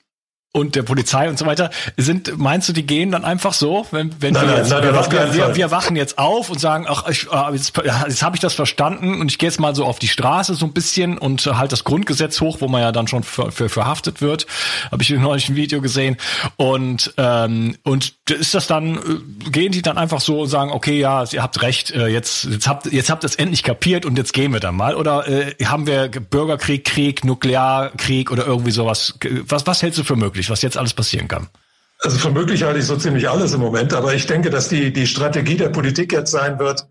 und der Polizei und so weiter, sind, meinst du, die gehen dann einfach so, wenn, wenn nein, wir, jetzt, nein, wir, wir, wir, wir, wachen jetzt auf und sagen, ach, ich, ah, jetzt, jetzt habe ich das verstanden und ich gehe jetzt mal so auf die Straße so ein bisschen und halt das Grundgesetz hoch, wo man ja dann schon für, für verhaftet wird, habe ich neulich ein Video gesehen. Und ähm, und ist das dann, äh, gehen die dann einfach so und sagen, okay, ja, ihr habt recht, äh, jetzt jetzt habt jetzt habt ihr es endlich kapiert und jetzt gehen wir dann mal? Oder äh, haben wir Bürgerkrieg, Krieg, Nuklearkrieg oder irgendwie sowas? Was was hältst du für möglich? Was jetzt alles passieren kann. Also für möglich halte ich so ziemlich alles im Moment, aber ich denke, dass die, die Strategie der Politik jetzt sein wird,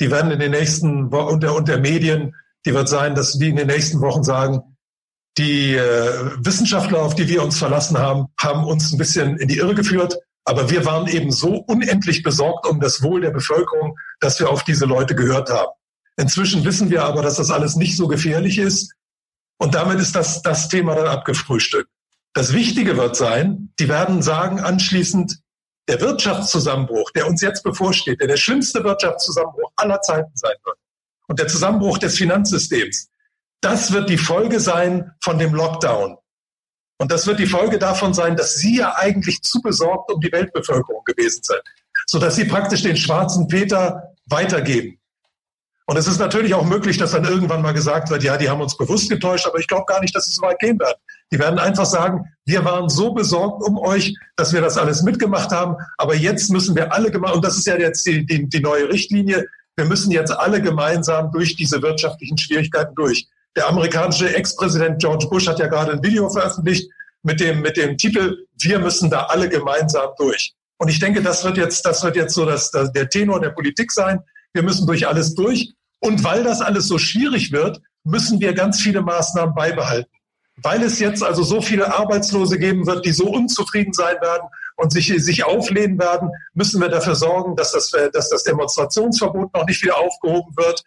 die werden in den nächsten und der, und der Medien, die wird sein, dass die in den nächsten Wochen sagen, die äh, Wissenschaftler, auf die wir uns verlassen haben, haben uns ein bisschen in die Irre geführt. Aber wir waren eben so unendlich besorgt um das Wohl der Bevölkerung, dass wir auf diese Leute gehört haben. Inzwischen wissen wir aber, dass das alles nicht so gefährlich ist. Und damit ist das, das Thema dann abgefrühstückt. Das Wichtige wird sein, die werden sagen anschließend, der Wirtschaftszusammenbruch, der uns jetzt bevorsteht, der der schlimmste Wirtschaftszusammenbruch aller Zeiten sein wird und der Zusammenbruch des Finanzsystems, das wird die Folge sein von dem Lockdown. Und das wird die Folge davon sein, dass Sie ja eigentlich zu besorgt um die Weltbevölkerung gewesen sind, sodass Sie praktisch den schwarzen Peter weitergeben. Und es ist natürlich auch möglich, dass dann irgendwann mal gesagt wird, ja, die haben uns bewusst getäuscht, aber ich glaube gar nicht, dass es so weit gehen wird. Die werden einfach sagen, wir waren so besorgt um euch, dass wir das alles mitgemacht haben, aber jetzt müssen wir alle gemeinsam, und das ist ja jetzt die, die, die neue Richtlinie, wir müssen jetzt alle gemeinsam durch diese wirtschaftlichen Schwierigkeiten durch. Der amerikanische Ex-Präsident George Bush hat ja gerade ein Video veröffentlicht mit dem, mit dem Titel, wir müssen da alle gemeinsam durch. Und ich denke, das wird jetzt, das wird jetzt so das, das, der Tenor der Politik sein. Wir müssen durch alles durch. Und weil das alles so schwierig wird, müssen wir ganz viele Maßnahmen beibehalten. Weil es jetzt also so viele Arbeitslose geben wird, die so unzufrieden sein werden und sich, sich auflehnen werden, müssen wir dafür sorgen, dass das, dass das Demonstrationsverbot noch nicht wieder aufgehoben wird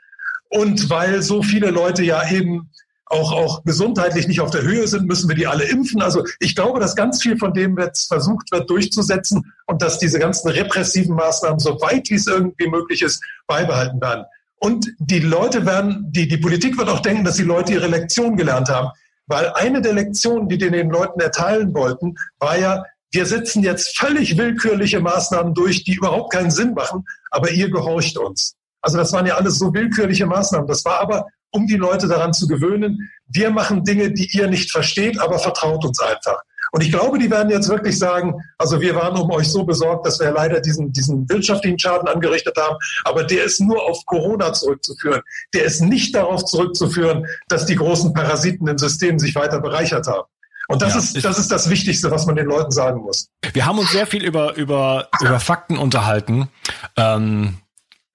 und weil so viele Leute ja eben auch, auch gesundheitlich nicht auf der Höhe sind, müssen wir die alle impfen. Also ich glaube, dass ganz viel von dem jetzt versucht wird durchzusetzen und dass diese ganzen repressiven Maßnahmen, so weit wie es irgendwie möglich ist, beibehalten werden. Und die Leute werden, die, die Politik wird auch denken, dass die Leute ihre Lektion gelernt haben. Weil eine der Lektionen, die den Leuten erteilen wollten, war ja, wir setzen jetzt völlig willkürliche Maßnahmen durch, die überhaupt keinen Sinn machen, aber ihr gehorcht uns. Also das waren ja alles so willkürliche Maßnahmen. Das war aber, um die Leute daran zu gewöhnen, wir machen Dinge, die ihr nicht versteht, aber vertraut uns einfach. Und ich glaube, die werden jetzt wirklich sagen, also wir waren um euch so besorgt, dass wir leider diesen, diesen wirtschaftlichen Schaden angerichtet haben, aber der ist nur auf Corona zurückzuführen. Der ist nicht darauf zurückzuführen, dass die großen Parasiten im System sich weiter bereichert haben. Und das, ja, ist, das ist das Wichtigste, was man den Leuten sagen muss. Wir haben uns sehr viel über, über, über Fakten unterhalten. Ähm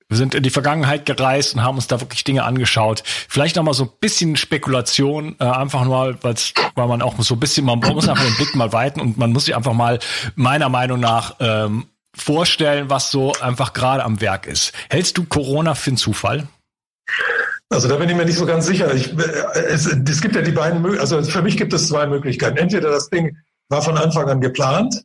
wir sind in die Vergangenheit gereist und haben uns da wirklich Dinge angeschaut. Vielleicht noch mal so ein bisschen Spekulation, äh, einfach weil's, weil man auch so ein bisschen, man muss einfach den Blick mal weiten und man muss sich einfach mal meiner Meinung nach ähm, vorstellen, was so einfach gerade am Werk ist. Hältst du Corona für einen Zufall? Also da bin ich mir nicht so ganz sicher. Ich, äh, es, es gibt ja die beiden, also für mich gibt es zwei Möglichkeiten. Entweder das Ding war von Anfang an geplant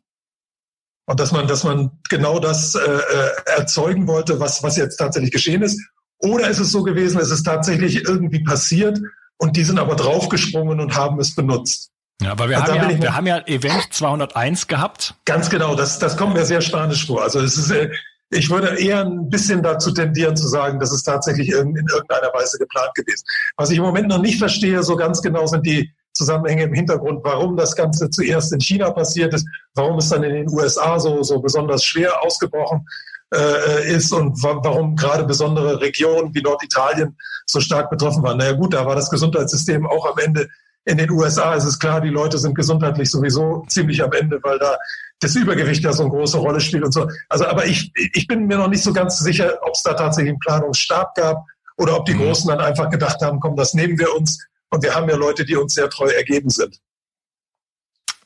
und dass man, dass man genau das äh, äh, erzeugen wollte, was, was jetzt tatsächlich geschehen ist. Oder ist es so gewesen, es ist tatsächlich irgendwie passiert und die sind aber draufgesprungen und haben es benutzt. Ja, aber wir, haben ja, wir haben ja Event 201 gehabt. Ganz genau, das, das kommt mir sehr spanisch vor. Also es ist, äh, ich würde eher ein bisschen dazu tendieren zu sagen, dass es tatsächlich in, in irgendeiner Weise geplant gewesen. Was ich im Moment noch nicht verstehe, so ganz genau sind die, Zusammenhänge im Hintergrund, warum das Ganze zuerst in China passiert ist, warum es dann in den USA so, so besonders schwer ausgebrochen äh, ist und wa warum gerade besondere Regionen wie Norditalien so stark betroffen waren. Naja gut, da war das Gesundheitssystem auch am Ende in den USA. Es ist klar, die Leute sind gesundheitlich sowieso ziemlich am Ende, weil da das Übergewicht ja so eine große Rolle spielt und so. Also, aber ich, ich bin mir noch nicht so ganz sicher, ob es da tatsächlich einen Planungsstab gab oder ob die mhm. Großen dann einfach gedacht haben, komm, das nehmen wir uns und wir haben ja Leute, die uns sehr treu ergeben sind.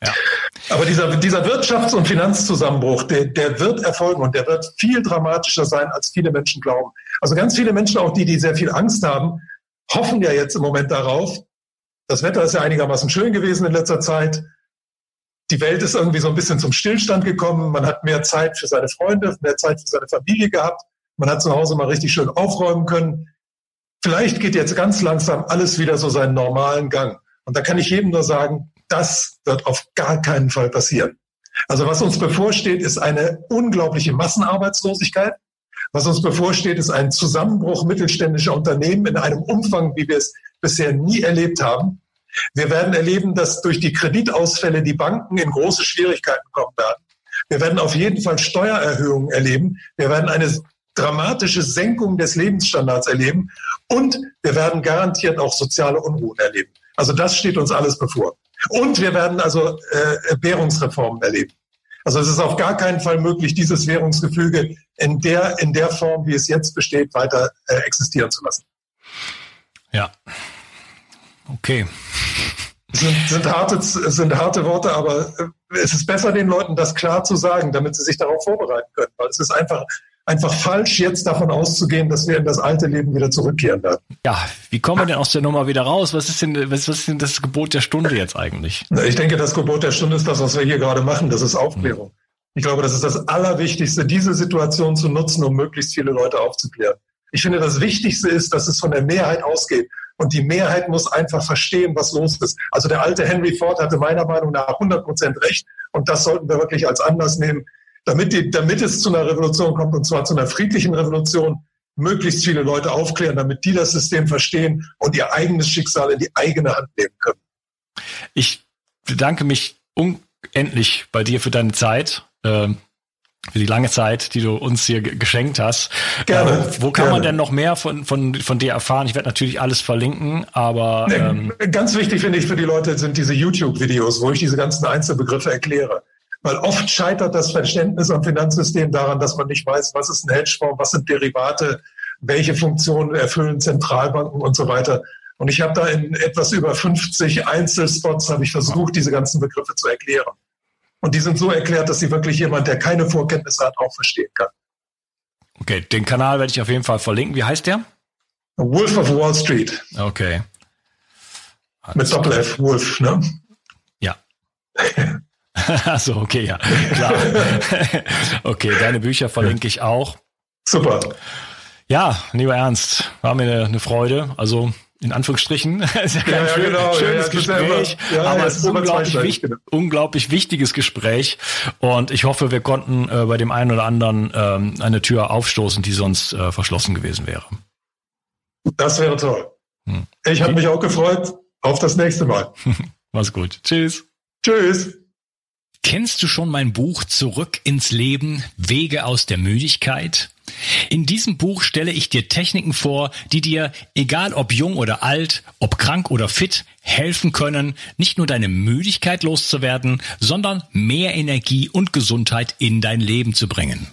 Ja. Aber dieser, dieser Wirtschafts- und Finanzzusammenbruch, der, der wird erfolgen und der wird viel dramatischer sein, als viele Menschen glauben. Also ganz viele Menschen, auch die, die sehr viel Angst haben, hoffen ja jetzt im Moment darauf. Das Wetter ist ja einigermaßen schön gewesen in letzter Zeit. Die Welt ist irgendwie so ein bisschen zum Stillstand gekommen. Man hat mehr Zeit für seine Freunde, mehr Zeit für seine Familie gehabt. Man hat zu Hause mal richtig schön aufräumen können. Vielleicht geht jetzt ganz langsam alles wieder so seinen normalen Gang. Und da kann ich jedem nur sagen, das wird auf gar keinen Fall passieren. Also was uns bevorsteht, ist eine unglaubliche Massenarbeitslosigkeit. Was uns bevorsteht, ist ein Zusammenbruch mittelständischer Unternehmen in einem Umfang, wie wir es bisher nie erlebt haben. Wir werden erleben, dass durch die Kreditausfälle die Banken in große Schwierigkeiten kommen werden. Wir werden auf jeden Fall Steuererhöhungen erleben. Wir werden eine dramatische Senkung des Lebensstandards erleben und wir werden garantiert auch soziale Unruhen erleben. Also das steht uns alles bevor. Und wir werden also äh, Währungsreformen erleben. Also es ist auf gar keinen Fall möglich, dieses Währungsgefüge in der, in der Form, wie es jetzt besteht, weiter äh, existieren zu lassen. Ja. Okay. Sind, sind, harte, sind harte Worte, aber äh, es ist besser, den Leuten das klar zu sagen, damit sie sich darauf vorbereiten können. Weil es ist einfach, einfach falsch, jetzt davon auszugehen, dass wir in das alte Leben wieder zurückkehren werden. Ja, wie kommen wir denn aus der Nummer wieder raus? Was ist denn, was, was ist denn das Gebot der Stunde jetzt eigentlich? Ich denke, das Gebot der Stunde ist das, was wir hier gerade machen. Das ist Aufklärung. Ich glaube, das ist das Allerwichtigste, diese Situation zu nutzen, um möglichst viele Leute aufzuklären. Ich finde, das Wichtigste ist, dass es von der Mehrheit ausgeht. Und die Mehrheit muss einfach verstehen, was los ist. Also der alte Henry Ford hatte meiner Meinung nach 100 Prozent recht. Und das sollten wir wirklich als Anlass nehmen, damit, die, damit es zu einer Revolution kommt, und zwar zu einer friedlichen Revolution, möglichst viele Leute aufklären, damit die das System verstehen und ihr eigenes Schicksal in die eigene Hand nehmen können. Ich bedanke mich unendlich bei dir für deine Zeit. Ähm für die lange Zeit, die du uns hier geschenkt hast. Gerne. Äh, wo kann gerne. man denn noch mehr von, von, von dir erfahren? Ich werde natürlich alles verlinken, aber. Ähm Ganz wichtig finde ich für die Leute sind diese YouTube-Videos, wo ich diese ganzen Einzelbegriffe erkläre. Weil oft scheitert das Verständnis am Finanzsystem daran, dass man nicht weiß, was ist ein Hedgefonds, was sind Derivate, welche Funktionen erfüllen Zentralbanken und so weiter. Und ich habe da in etwas über 50 Einzelspots habe ich versucht, diese ganzen Begriffe zu erklären. Und die sind so erklärt, dass sie wirklich jemand, der keine Vorkenntnisse hat, auch verstehen kann. Okay, den Kanal werde ich auf jeden Fall verlinken. Wie heißt der? Wolf of Wall Street. Okay. Alles Mit Doppel-F, Wolf, ne? Ja. [LAUGHS] Achso, [LAUGHS] okay, ja, klar. [LAUGHS] okay, deine Bücher verlinke ich auch. Super. Ja, lieber Ernst, war mir eine, eine Freude. Also in Anführungsstrichen. [LAUGHS] ist ja kein ja, schön, genau, schönes ja, Gespräch, ja immer, aber es ist ein unglaublich, wichtig, genau. unglaublich wichtiges Gespräch. Und ich hoffe, wir konnten äh, bei dem einen oder anderen ähm, eine Tür aufstoßen, die sonst äh, verschlossen gewesen wäre. Das wäre toll. Hm. Ich habe mich auch gefreut. Auf das nächste Mal. Mach's gut. Tschüss. Tschüss. Kennst du schon mein Buch Zurück ins Leben, Wege aus der Müdigkeit? In diesem Buch stelle ich dir Techniken vor, die dir, egal ob jung oder alt, ob krank oder fit, helfen können, nicht nur deine Müdigkeit loszuwerden, sondern mehr Energie und Gesundheit in dein Leben zu bringen.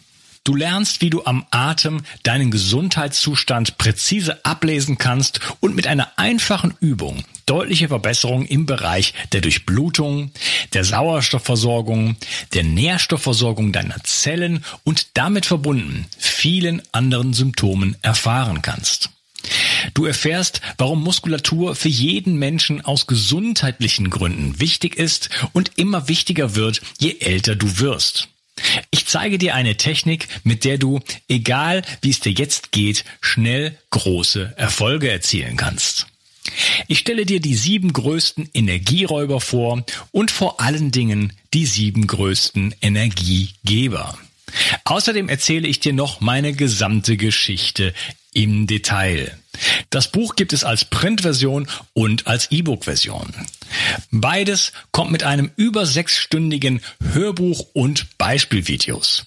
Du lernst, wie du am Atem deinen Gesundheitszustand präzise ablesen kannst und mit einer einfachen Übung deutliche Verbesserungen im Bereich der Durchblutung, der Sauerstoffversorgung, der Nährstoffversorgung deiner Zellen und damit verbunden vielen anderen Symptomen erfahren kannst. Du erfährst, warum Muskulatur für jeden Menschen aus gesundheitlichen Gründen wichtig ist und immer wichtiger wird, je älter du wirst. Ich zeige dir eine Technik, mit der du, egal wie es dir jetzt geht, schnell große Erfolge erzielen kannst. Ich stelle dir die sieben größten Energieräuber vor und vor allen Dingen die sieben größten Energiegeber. Außerdem erzähle ich dir noch meine gesamte Geschichte im Detail. Das Buch gibt es als Printversion und als E-Book-Version. Beides kommt mit einem über sechsstündigen Hörbuch und Beispielvideos.